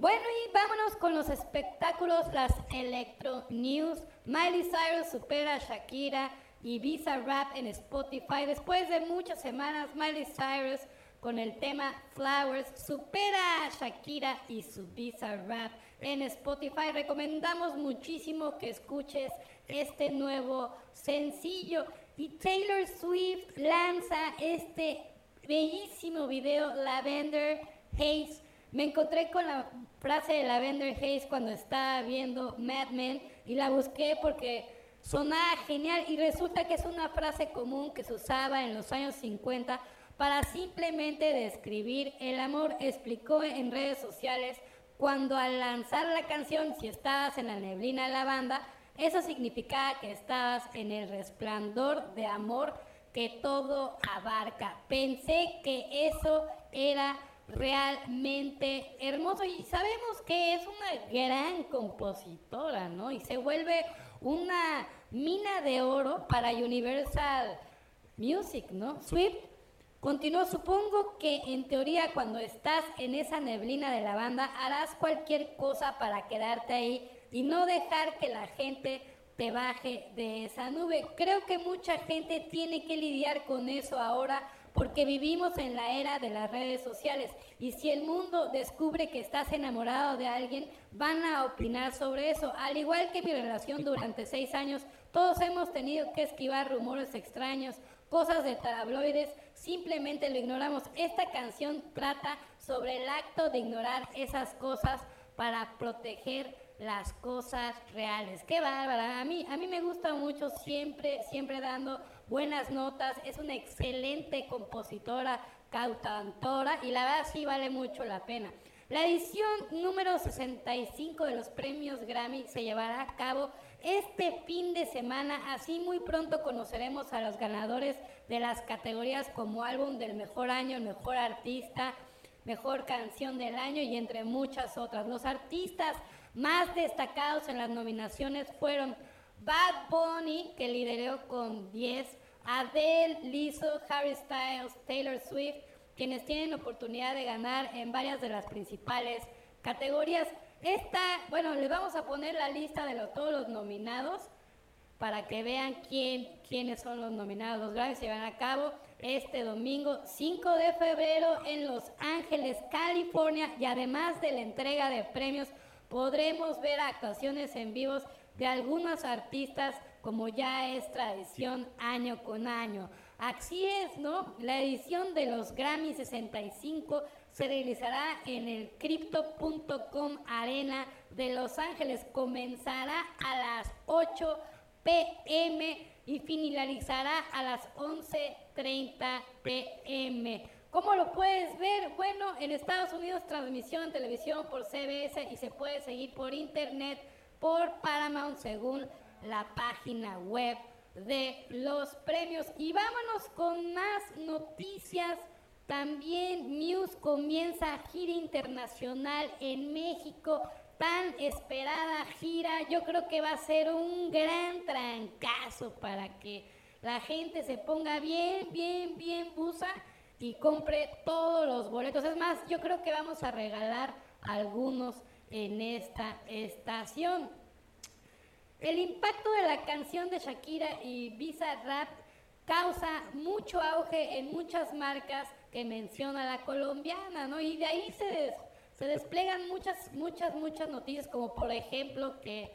Bueno, y vámonos con los espectáculos, las Electro News. Miley Cyrus supera a Shakira y Visa Rap en Spotify. Después de muchas semanas, Miley Cyrus con el tema Flowers supera a Shakira y su Visa Rap en Spotify. Recomendamos muchísimo que escuches este nuevo sencillo. Y Taylor Swift lanza este bellísimo video Lavender Haze. Me encontré con la frase de Lavender Haze cuando estaba viendo Mad Men y la busqué porque sonaba genial y resulta que es una frase común que se usaba en los años 50 para simplemente describir el amor. Explicó en redes sociales cuando al lanzar la canción, si estabas en la neblina de la banda, eso significaba que estabas en el resplandor de amor que todo abarca. Pensé que eso era realmente hermoso y sabemos que es una gran compositora, ¿no? Y se vuelve una mina de oro para Universal Music, ¿no? Swift continuó, supongo que en teoría cuando estás en esa neblina de la banda harás cualquier cosa para quedarte ahí y no dejar que la gente te baje de esa nube. Creo que mucha gente tiene que lidiar con eso ahora porque vivimos en la era de las redes sociales y si el mundo descubre que estás enamorado de alguien, van a opinar sobre eso. Al igual que mi relación durante seis años, todos hemos tenido que esquivar rumores extraños, cosas de tabloides, simplemente lo ignoramos. Esta canción trata sobre el acto de ignorar esas cosas para proteger las cosas reales. Qué bárbara. A mí, a mí me gusta mucho siempre, siempre dando buenas notas. Es una excelente compositora, cautantora y la verdad sí vale mucho la pena. La edición número 65 de los premios Grammy se llevará a cabo este fin de semana. Así muy pronto conoceremos a los ganadores de las categorías como álbum del mejor año, mejor artista, mejor canción del año y entre muchas otras. Los artistas más destacados en las nominaciones fueron Bad Bunny, que lideró con 10, Adele, Lizzo, Harry Styles, Taylor Swift, quienes tienen oportunidad de ganar en varias de las principales categorías. Esta, bueno, les vamos a poner la lista de todos los nominados para que vean quién, quiénes son los nominados. Los Grammys se van a cabo este domingo 5 de febrero en Los Ángeles, California, y además de la entrega de premios podremos ver actuaciones en vivos de algunos artistas como ya es tradición año con año. Así es, ¿no? La edición de los Grammy 65 se realizará en el crypto.com Arena de Los Ángeles. Comenzará a las 8 pm y finalizará a las 11.30 pm. ¿Cómo lo puedes ver? Bueno, en Estados Unidos transmisión televisión por CBS y se puede seguir por internet por Paramount según la página web de los premios. Y vámonos con más noticias. También News comienza gira internacional en México. Tan esperada gira. Yo creo que va a ser un gran trancazo para que la gente se ponga bien, bien, bien busa y compre todos los boletos. Es más, yo creo que vamos a regalar algunos en esta estación. El impacto de la canción de Shakira y Visa Rap causa mucho auge en muchas marcas que menciona la colombiana, ¿no? Y de ahí se, se desplegan muchas, muchas, muchas noticias, como por ejemplo que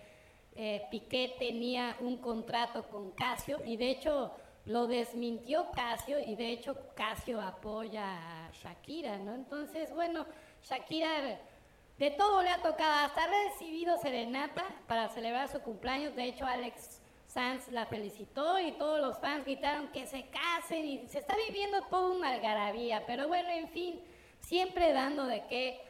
eh, Piqué tenía un contrato con Casio y de hecho lo desmintió Casio y de hecho Casio apoya a Shakira, ¿no? Entonces, bueno, Shakira de todo le ha tocado, hasta ha recibido serenata para celebrar su cumpleaños, de hecho Alex Sanz la felicitó y todos los fans gritaron que se casen y se está viviendo toda una algarabía, pero bueno, en fin, siempre dando de qué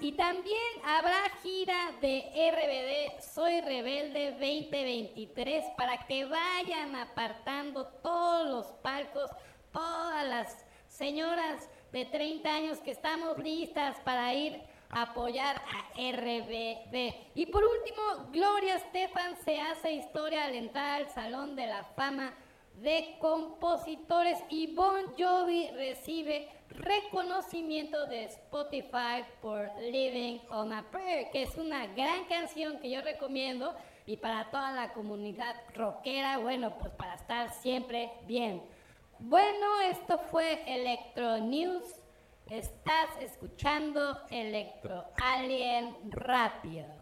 Y también habrá gira de RBD Soy Rebelde 2023 para que vayan apartando todos los palcos, todas las señoras de 30 años que estamos listas para ir a apoyar a RBD. Y por último, Gloria Estefan se hace historia al entrar al Salón de la Fama de Compositores y Bon Jovi recibe reconocimiento de Spotify por Living on a Prayer, que es una gran canción que yo recomiendo y para toda la comunidad rockera, bueno, pues para estar siempre bien. Bueno, esto fue Electro News. Estás escuchando Electro Alien Rápido.